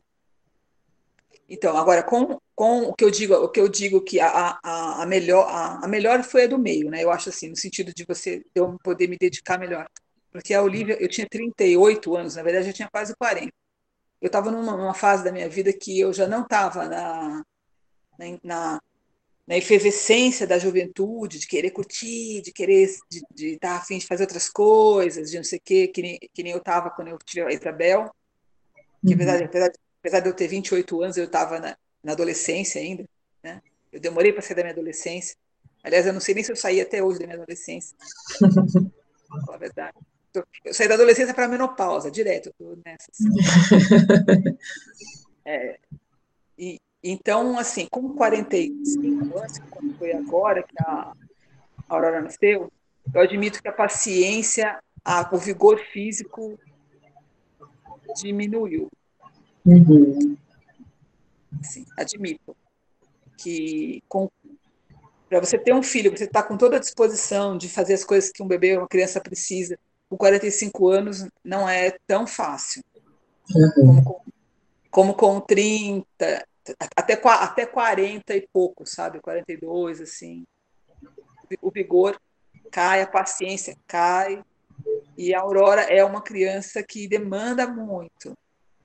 então, agora com, com o que eu digo, o que eu digo que a, a, a melhor a, a, melhor foi a do meio, né? Eu acho assim, no sentido de você eu poder me dedicar melhor. Porque a Olivia, eu tinha 38 anos, na verdade eu tinha quase 40 eu estava numa, numa, fase da minha vida que eu já não estava na, na, na, efervescência da juventude, de querer curtir, de querer de, estar tá afim de fazer outras coisas, de não sei o quê, que nem, que nem eu estava quando eu tive a Isabel. Que, uhum. apesar, de, apesar, de, apesar de eu ter 28 anos, eu estava na, na adolescência ainda. Né? Eu demorei para sair da minha adolescência. Aliás, eu não sei nem se eu saí até hoje da minha adolescência. *laughs* Para falar a verdade. Eu saí da adolescência para a menopausa, direto, nessa. Assim. *laughs* é, e, então, assim, com 45 anos, quando foi agora que a, Aurora nasceu, eu admito que a paciência, a, o vigor físico diminuiu. Uhum. Sim, admito que para você ter um filho, você está com toda a disposição de fazer as coisas que um bebê, uma criança precisa, com 45 anos não é tão fácil. Uhum. Como, com, como com 30, até, até 40 e pouco, sabe? 42, assim. O vigor cai, a paciência cai. E a Aurora é uma criança que demanda muito.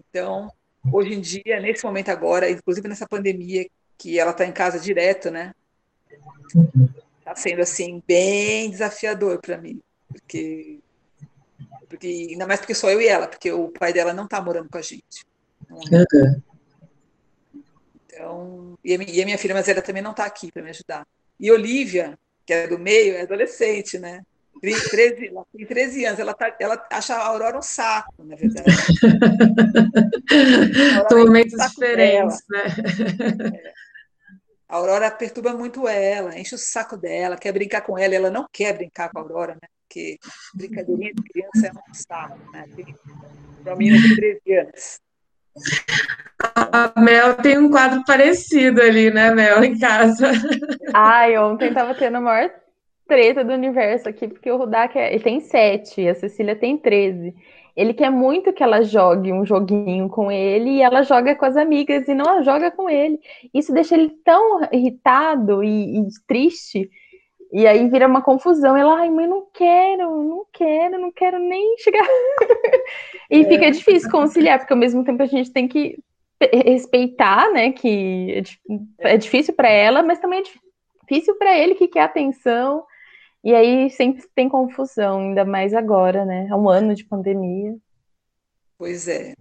Então, hoje em dia, nesse momento agora, inclusive nessa pandemia, que ela está em casa direto, né? Está sendo, assim, bem desafiador para mim. Porque porque, ainda mais porque só eu e ela, porque o pai dela não está morando com a gente. Uhum. Então, e a, minha, e a minha filha mais velha também não está aqui para me ajudar. E Olivia, que é do meio, é adolescente, né? 13, ela tem 13 anos, ela, tá, ela acha a Aurora um saco, na verdade. *laughs* São momentos diferentes, né? É. A Aurora perturba muito ela, enche o saco dela, quer brincar com ela, ela não quer brincar com a Aurora, né? Porque brincadeirinha de criança é um saco, né? Para mim, de 13 anos. A Mel tem um quadro parecido ali, né, Mel, em casa. Ai, ontem tava tendo a maior treta do universo aqui, porque o Rudak é, ele tem sete, a Cecília tem 13. Ele quer muito que ela jogue um joguinho com ele e ela joga com as amigas e não joga com ele. Isso deixa ele tão irritado e, e triste e aí vira uma confusão. Ela, ai, mãe, não quero, não quero, não quero nem chegar. *laughs* e é. fica difícil conciliar, porque ao mesmo tempo a gente tem que respeitar, né? Que é, é difícil para ela, mas também é difícil para ele que quer atenção. E aí sempre tem confusão, ainda mais agora, né? É um ano de pandemia. Pois é.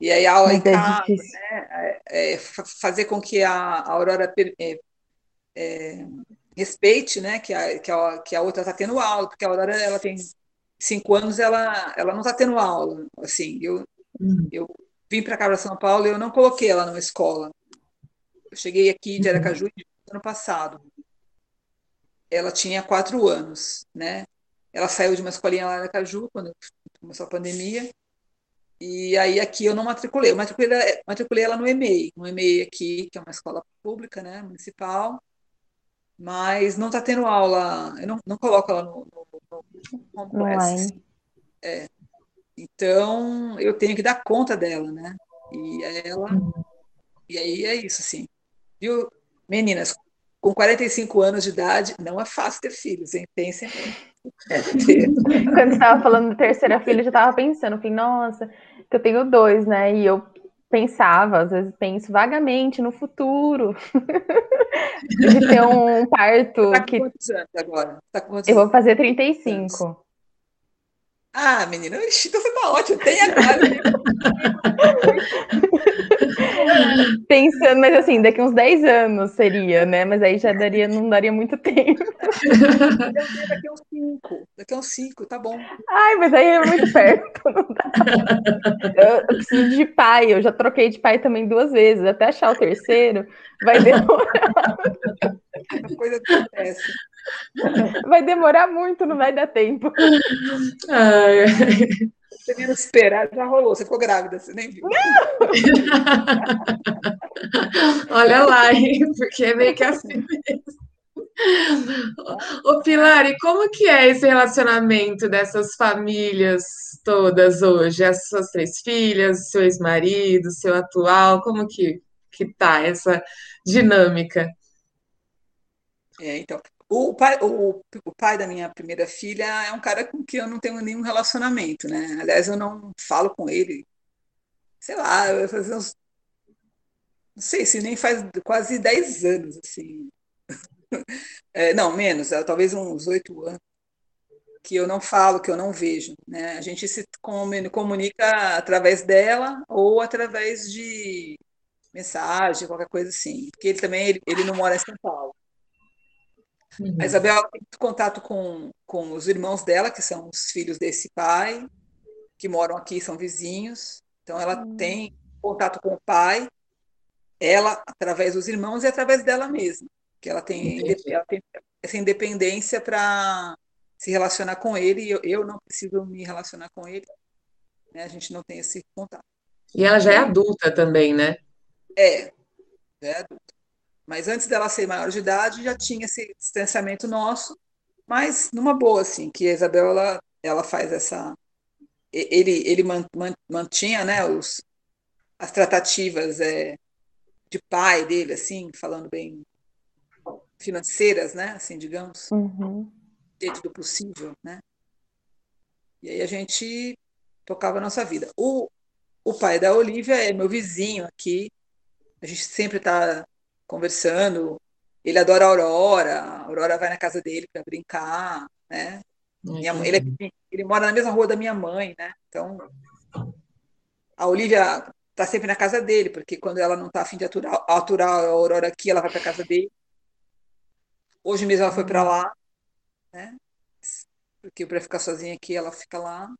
E aí a aula em é casa, né? É, é, fazer com que a Aurora respeite, né, que a, que a, que a outra está tendo aula, porque a Aurora ela tem cinco anos, ela, ela não está tendo aula. Assim, eu, uhum. eu vim para cá para São Paulo eu não coloquei ela numa escola. Eu cheguei aqui de Aracaju uhum. ano passado. Ela tinha quatro anos, né? Ela saiu de uma escolinha lá em Aracaju quando começou a pandemia. E aí aqui eu não matriculei. Eu matriculei, matriculei ela no EMEI, no EMEI aqui, que é uma escola pública, né, municipal mas não está tendo aula, eu não, não coloco ela no, no, no Home É. Então, eu tenho que dar conta dela, né? E ela. Uhum. E aí é isso, assim. Viu? Meninas, com 45 anos de idade, não é fácil ter filhos, hein? Pensem. É, *laughs* Quando você estava falando da terceira filha, eu já estava pensando, falei, nossa, que eu tenho dois, né? E eu pensava, às vezes penso vagamente no futuro *laughs* de ter um parto tá que quantos anos agora? Tá quantos eu vou fazer 35. Anos? Ah, menina, então você tá ótimo, tem agora. *laughs* *laughs* Pensando, mas assim, daqui uns 10 anos seria, né? Mas aí já daria, não daria muito tempo. daqui uns 5, daqui uns 5, tá bom. Ai, mas aí é muito perto. Eu, eu preciso de pai, eu já troquei de pai também duas vezes, até achar o terceiro, vai demorar. A coisa acontece. Vai demorar muito, não vai dar tempo. Ai, Você menos esperar, já rolou, você ficou grávida, você nem viu. *laughs* Olha lá, hein? porque é meio que assim mesmo. Ô Pilar, e como que é esse relacionamento dessas famílias todas hoje? As suas três filhas, seu ex-marido, seu atual, como que, que tá essa dinâmica? É, então, o pai, o, o pai da minha primeira filha é um cara com quem eu não tenho nenhum relacionamento, né? Aliás, eu não falo com ele, sei lá, uns. Não sei se nem faz quase 10 anos, assim. *laughs* É, não, menos, é, talvez uns oito anos, que eu não falo, que eu não vejo. Né? A gente se comunica através dela ou através de mensagem, qualquer coisa assim. Porque ele também ele, ele não mora em São Paulo. Uhum. A Isabel tem muito contato com, com os irmãos dela, que são os filhos desse pai, que moram aqui, são vizinhos. Então, ela uhum. tem contato com o pai, ela através dos irmãos e através dela mesma, que ela tem, ela tem essa independência para se relacionar com ele e eu, eu não preciso me relacionar com ele. Né? A gente não tem esse contato. E ela já é adulta também, né? É, já é adulta. Mas antes dela ser maior de idade, já tinha esse distanciamento nosso, mas numa boa, assim, que a Isabel, ela, ela faz essa... Ele, ele mantinha, né, os, as tratativas é, de pai dele, assim, falando bem financeiras, né, assim, digamos, uhum. dentro do possível, né? E aí a gente tocava a nossa vida. O, o pai da Olivia é meu vizinho aqui, a gente sempre está conversando. Ele adora a Aurora, a Aurora vai na casa dele para brincar, né? Minha, ele, é, ele mora na mesma rua da minha mãe, né? Então, a Olivia está sempre na casa dele, porque quando ela não está afim de aturar, aturar a Aurora aqui, ela vai para a casa dele. Hoje mesmo ela foi para lá, né? Porque para ficar sozinha aqui, ela fica lá.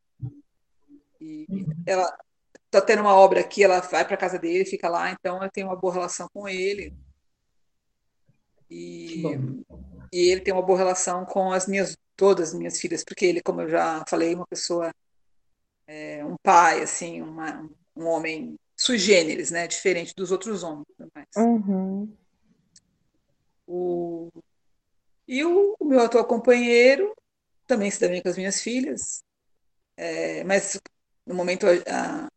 E ela tá tendo uma obra aqui, ela vai para casa dele, fica lá, então eu tenho uma boa relação com ele. E, e ele tem uma boa relação com as minhas todas as minhas filhas, porque ele, como eu já falei, uma pessoa é, um pai, assim, uma, um homem sui generis, né, diferente dos outros homens. Uhum. O, e o, o, meu atual companheiro também se dá bem com as minhas filhas, é, mas no momento a,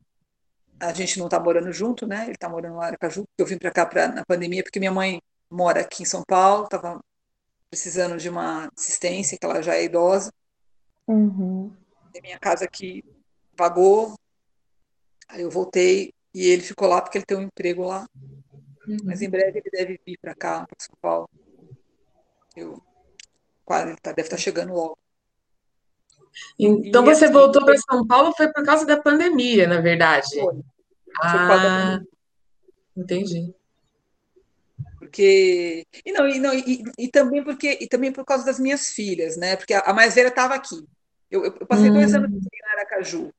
a gente não está morando junto, né? Ele está morando no Aracaju. Eu vim para cá pra, na pandemia porque minha mãe mora aqui em São Paulo, estava precisando de uma assistência, que ela já é idosa. Uhum. E minha casa aqui pagou. Aí eu voltei e ele ficou lá porque ele tem um emprego lá. Uhum. Mas em breve ele deve vir para cá, para São Paulo. Eu, quase, ele tá, deve estar tá chegando logo. Então e você assim, voltou para São Paulo foi por causa da pandemia, na verdade. Foi. Ah, entendi. Porque e não e não e, e, também porque e também por causa das minhas filhas, né? Porque a, a mais velha estava aqui. Eu, eu passei hum. dois anos hum. em Aracaju.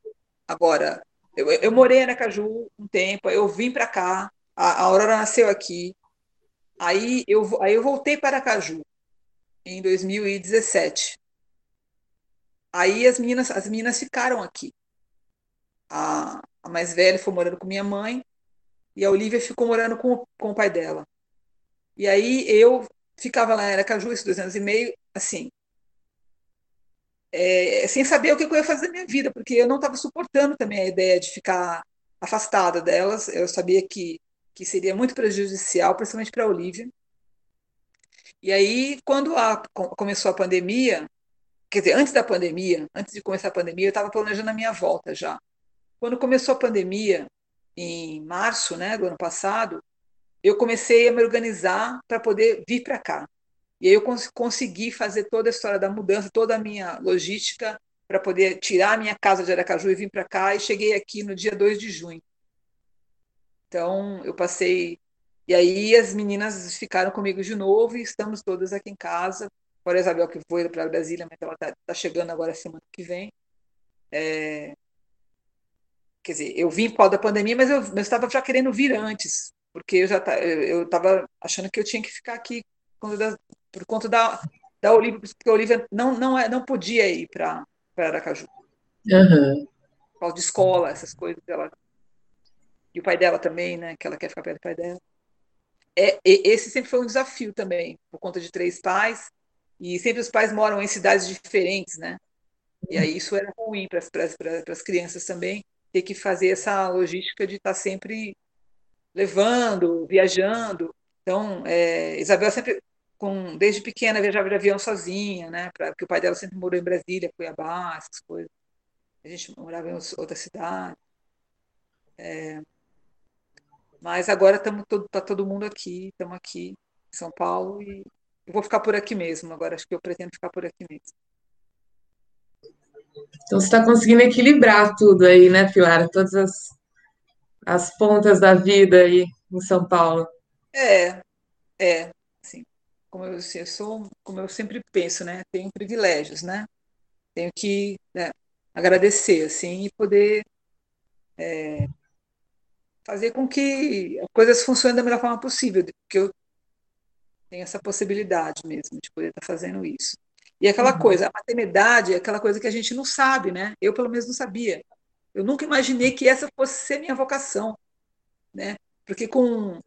Agora eu, eu morei em Aracaju um tempo, eu vim para cá. A, a Aurora nasceu aqui. Aí eu aí eu voltei para Aracaju em 2017. Aí as meninas, as meninas ficaram aqui. A, a mais velha foi morando com minha mãe e a Olivia ficou morando com, com o pai dela. E aí eu ficava lá em Aracaju esses dois anos e meio, assim, é, sem saber o que eu ia fazer da minha vida, porque eu não estava suportando também a ideia de ficar afastada delas. Eu sabia que, que seria muito prejudicial, principalmente para a Olivia. E aí, quando a, começou a pandemia, quer dizer, antes da pandemia, antes de começar a pandemia, eu estava planejando a minha volta já. Quando começou a pandemia, em março né, do ano passado, eu comecei a me organizar para poder vir para cá. E aí eu cons consegui fazer toda a história da mudança, toda a minha logística para poder tirar a minha casa de Aracaju e vir para cá. E cheguei aqui no dia 2 de junho. Então, eu passei. E aí as meninas ficaram comigo de novo e estamos todas aqui em casa Fora a Isabel que foi para Brasília, mas ela está tá chegando agora semana que vem. É, quer dizer, eu vim por causa da pandemia, mas eu, eu estava já querendo vir antes, porque eu já eu estava achando que eu tinha que ficar aqui da, por conta da, da Olivia, porque a Olivia não, não, é, não podia ir para Aracaju. Uhum. Por causa de escola, essas coisas. Ela, e o pai dela também, né? Que ela quer ficar perto do pai dela. É, esse sempre foi um desafio também, por conta de três pais. E sempre os pais moram em cidades diferentes, né? E aí isso era ruim para as crianças também, ter que fazer essa logística de estar tá sempre levando, viajando. Então, é, Isabel sempre, com, desde pequena, viajava de avião sozinha, né? Pra, porque o pai dela sempre morou em Brasília, Cuiabá, essas coisas. A gente morava em outra cidade. É, mas agora todo, tá todo mundo aqui, estamos aqui em São Paulo e eu vou ficar por aqui mesmo, agora acho que eu pretendo ficar por aqui mesmo. Então você está conseguindo equilibrar tudo aí, né, Pilar? Todas as, as pontas da vida aí em São Paulo. É, é, assim, como eu, assim, eu sou, como eu sempre penso, né? Tenho privilégios, né? Tenho que né, agradecer, assim, e poder é, fazer com que as coisas funcionem da melhor forma possível, porque eu tem essa possibilidade mesmo de poder estar fazendo isso. E aquela uhum. coisa, a maternidade é aquela coisa que a gente não sabe, né? Eu, pelo menos, não sabia. Eu nunca imaginei que essa fosse ser minha vocação, né? Porque com,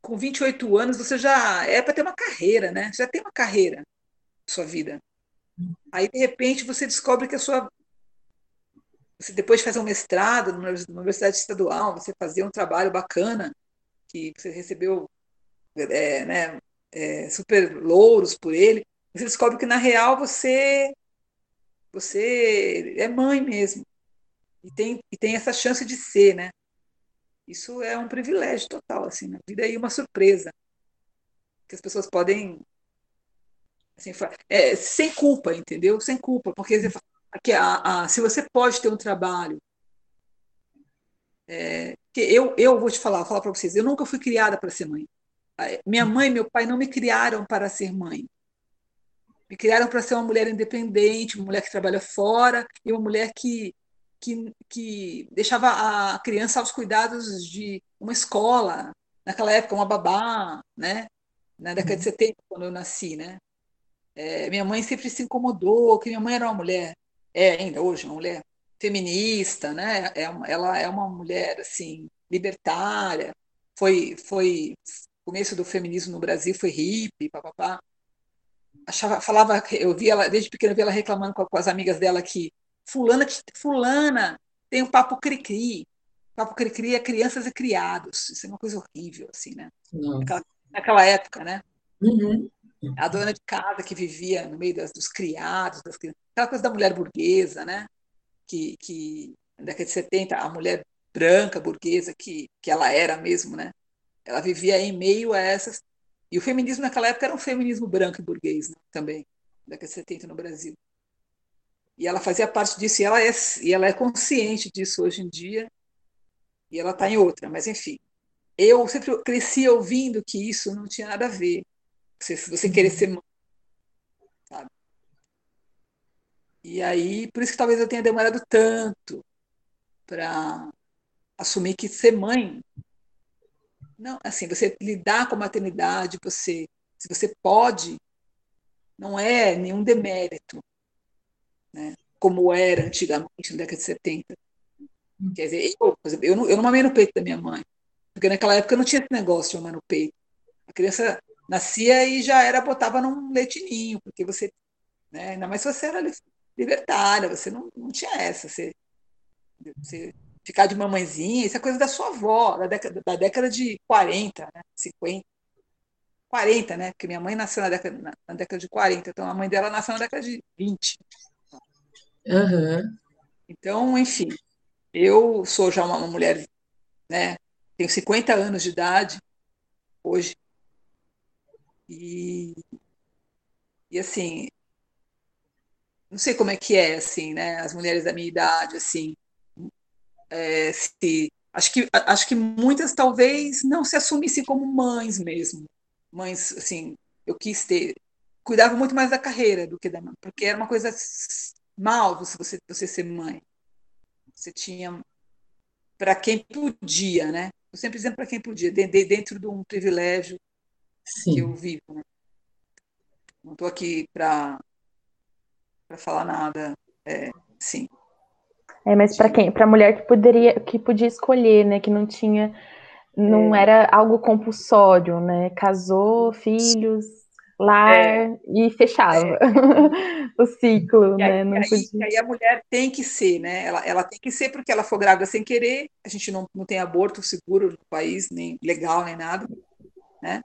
com 28 anos você já é para ter uma carreira, né? Você já tem uma carreira na sua vida. Aí, de repente, você descobre que a sua. Você depois de fazer um mestrado numa universidade estadual, você fazer um trabalho bacana, que você recebeu é, né, é, super louros por ele, você descobre que na real você você é mãe mesmo e tem e tem essa chance de ser, né? Isso é um privilégio total assim na vida e uma surpresa que as pessoas podem assim, é, sem culpa, entendeu? Sem culpa, porque você, que a, a, se você pode ter um trabalho é, que eu, eu vou te falar, vou falar para vocês, eu nunca fui criada para ser mãe. Minha mãe e meu pai não me criaram para ser mãe. Me criaram para ser uma mulher independente, uma mulher que trabalha fora e uma mulher que, que, que deixava a criança aos cuidados de uma escola, naquela época, uma babá, né? na década de 70, uhum. quando eu nasci. Né? É, minha mãe sempre se incomodou, que minha mãe era uma mulher, é ainda hoje uma mulher feminista, né? É, ela é uma mulher assim libertária, foi foi começo do feminismo no Brasil foi hippie, papapá. Achava, falava, eu via ela desde pequena, eu via ela reclamando com, com as amigas dela que fulana, fulana tem um papo cri-cri. Papo cri-cri é crianças e criados. Isso é uma coisa horrível, assim, né? Naquela, naquela, época, né? Uhum. A dona de casa que vivia no meio das, dos criados, das crianças. Aquela coisa da mulher burguesa, né? Que, que na década de 70, a mulher branca, burguesa, que, que ela era mesmo, né? Ela vivia em meio a essas. E o feminismo naquela época era um feminismo branco e burguês né? também, década de 70 no Brasil. E ela fazia parte disso, e ela é, e ela é consciente disso hoje em dia, e ela está em outra, mas enfim. Eu sempre cresci ouvindo que isso não tinha nada a ver. Se você querer ser mãe. Sabe? E aí, por isso que talvez eu tenha demorado tanto para assumir que ser mãe não, assim, você lidar com a maternidade, você, se você pode, não é nenhum demérito, né? como era antigamente, na década de 70. Quer dizer, eu, exemplo, eu, não, eu não mamei no peito da minha mãe, porque naquela época não tinha esse negócio de mamar no peito. A criança nascia e já era, botava num leitinho, porque você, né, ainda mais se você era libertária, você não, não tinha essa, você, você ficar de mamãezinha, isso é coisa da sua avó, da década, da década de 40, né? 50. 40, né? Porque minha mãe nasceu na década, na, na década de 40, então a mãe dela nasceu na década de 20. Uhum. Então, enfim, eu sou já uma, mulher, né? Tenho 50 anos de idade hoje. E, e assim, não sei como é que é, assim, né? As mulheres da minha idade, assim, é, se acho que acho que muitas talvez não se assumissem como mães mesmo mães assim eu quis ter cuidava muito mais da carreira do que da mãe porque era uma coisa mal você você ser mãe você tinha para quem podia né eu sempre dizendo para quem podia dentro de um privilégio Sim. que eu vivo né? não estou aqui para para falar nada é, sim é, mas para quem? Para mulher que poderia, que podia escolher, né? Que não tinha, não é. era algo compulsório, né? Casou, filhos, lar é. e fechava é. *laughs* o ciclo, e né? não aí, podia... aí, a mulher tem que ser, né? Ela, ela tem que ser porque ela foi grávida sem querer. A gente não, não tem aborto seguro no país, nem legal nem nada, né?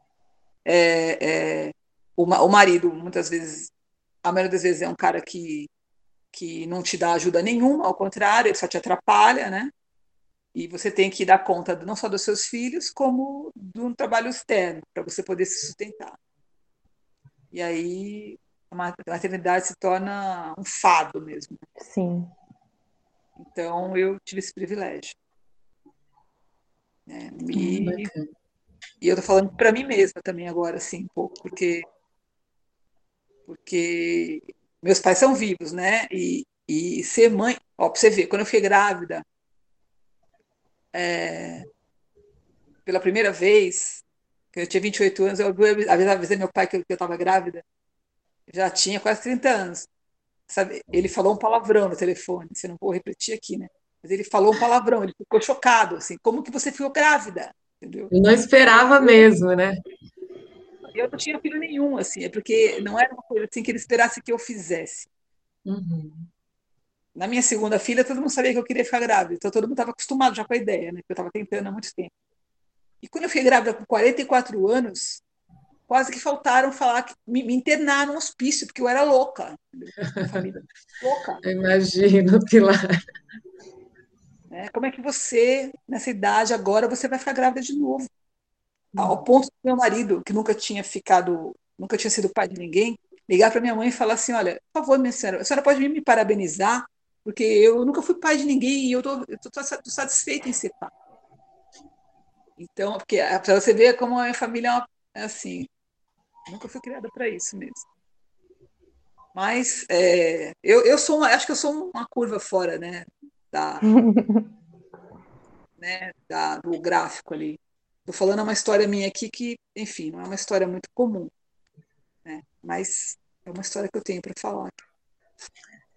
É, é, o, o marido muitas vezes, a maioria das vezes é um cara que que não te dá ajuda nenhuma, ao contrário, ele só te atrapalha, né? E você tem que dar conta não só dos seus filhos, como de um trabalho externo, para você poder se sustentar. E aí a maternidade se torna um fado mesmo. Sim. Então eu tive esse privilégio. É, e, hum, e eu tô falando para mim mesma também agora, assim, um pouco, porque porque meus pais são vivos, né? E, e ser mãe, ó, pra você ver, quando eu fui grávida, é, pela primeira vez, Eu tinha 28 anos, eu avisei meu pai que eu estava grávida. Já tinha quase 30 anos. Sabe? Ele falou um palavrão no telefone, você não vou repetir aqui, né? Mas ele falou um palavrão, ele ficou chocado, assim, como que você ficou grávida? Entendeu? Eu não esperava mesmo, né? Eu não tinha filho nenhum, assim, é porque não era uma coisa assim que ele esperasse que eu fizesse. Uhum. Na minha segunda filha, todo mundo sabia que eu queria ficar grávida, então todo mundo estava acostumado já com a ideia, né? Que eu estava tentando há muito tempo. E quando eu fiquei grávida com 44 anos, quase que faltaram falar que me, me internar no hospício, porque eu era louca. louca. *laughs* Imagino, Pilar. É, como é que você, nessa idade agora, você vai ficar grávida de novo? Ao ponto do meu marido, que nunca tinha ficado, nunca tinha sido pai de ninguém, ligar para minha mãe e falar assim: olha, por favor, minha senhora, a senhora pode me parabenizar, porque eu nunca fui pai de ninguém e eu estou satisfeita em ser pai. Então, porque para você ver como a minha família é assim, nunca fui criada para isso mesmo. Mas é, eu, eu sou uma, acho que eu sou uma curva fora, né, da, *laughs* né, da, do gráfico ali. Estou falando uma história minha aqui que, enfim, não é uma história muito comum, né? mas é uma história que eu tenho para falar.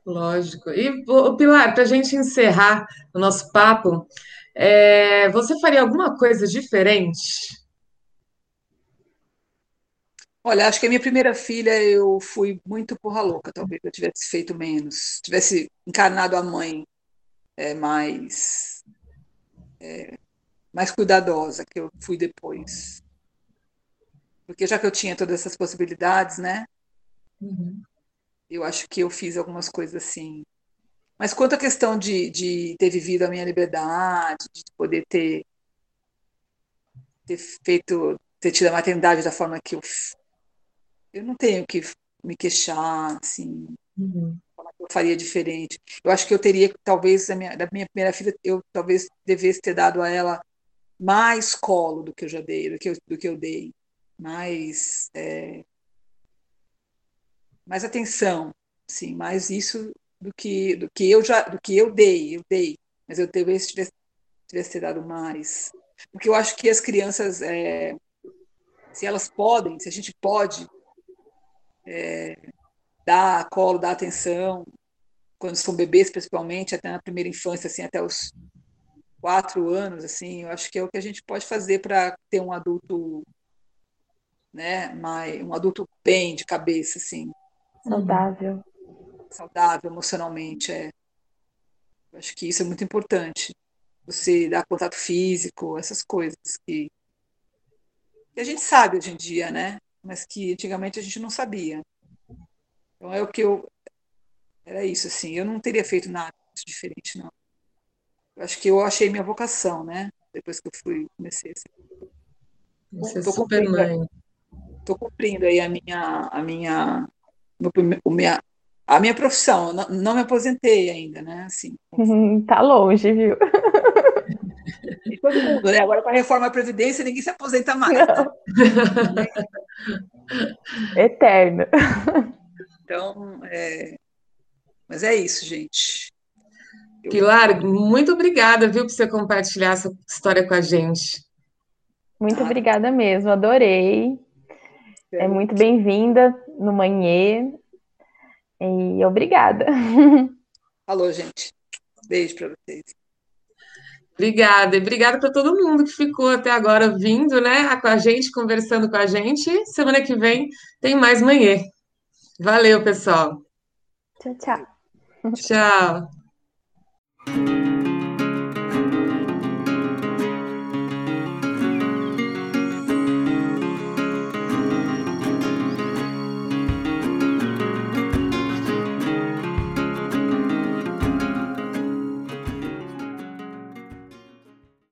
Lógico. E, Pilar, para a gente encerrar o nosso papo, é, você faria alguma coisa diferente? Olha, acho que a minha primeira filha eu fui muito porra louca, talvez eu tivesse feito menos, tivesse encarnado a mãe é, mais é, mais cuidadosa que eu fui depois. Porque já que eu tinha todas essas possibilidades, né? Uhum. Eu acho que eu fiz algumas coisas assim. Mas quanto à questão de, de ter vivido a minha liberdade, de poder ter, ter feito, ter tido a maternidade da forma que eu. Eu não tenho que me queixar, assim. Uhum eu faria diferente. Eu acho que eu teria, talvez, da minha, da minha primeira filha, eu talvez devesse ter dado a ela mais colo do que eu já dei, do que eu, do que eu dei, mais, é, mais atenção, sim, mais isso do que do que eu já do que eu dei, eu dei, mas eu talvez tivesse, tivesse dado mais, porque eu acho que as crianças, é, se elas podem, se a gente pode é, dar colo, dar atenção, quando são bebês, principalmente, até na primeira infância, assim, até os quatro anos, assim, eu acho que é o que a gente pode fazer para ter um adulto, né, mais, um adulto bem de cabeça, assim. Saudável. Saudável emocionalmente, é. Acho que isso é muito importante. Você dar contato físico, essas coisas que, que a gente sabe hoje em dia, né? Mas que antigamente a gente não sabia. Então é o que eu era isso assim. Eu não teria feito nada diferente não. Eu acho que eu achei minha vocação, né? Depois que eu fui comecei assim. Você tô é super mãe. Estou cumprindo aí a minha a minha o minha a minha profissão. Não, não me aposentei ainda, né? Assim. tá longe, viu? E todo mundo, né? Agora com a reforma da Previdência, ninguém se aposenta mais. Né? Eterno. Então, é... mas é isso, gente. Eu... Pilar, muito obrigada, viu, por você compartilhar essa história com a gente. Muito ah. obrigada mesmo, adorei. É, é muito bem-vinda no Manhê. E obrigada. *laughs* Falou, gente. Beijo para vocês. Obrigada, e obrigada para todo mundo que ficou até agora vindo, né, com a gente, conversando com a gente. Semana que vem tem mais manhã. Valeu, pessoal. Tchau, tchau. Tchau.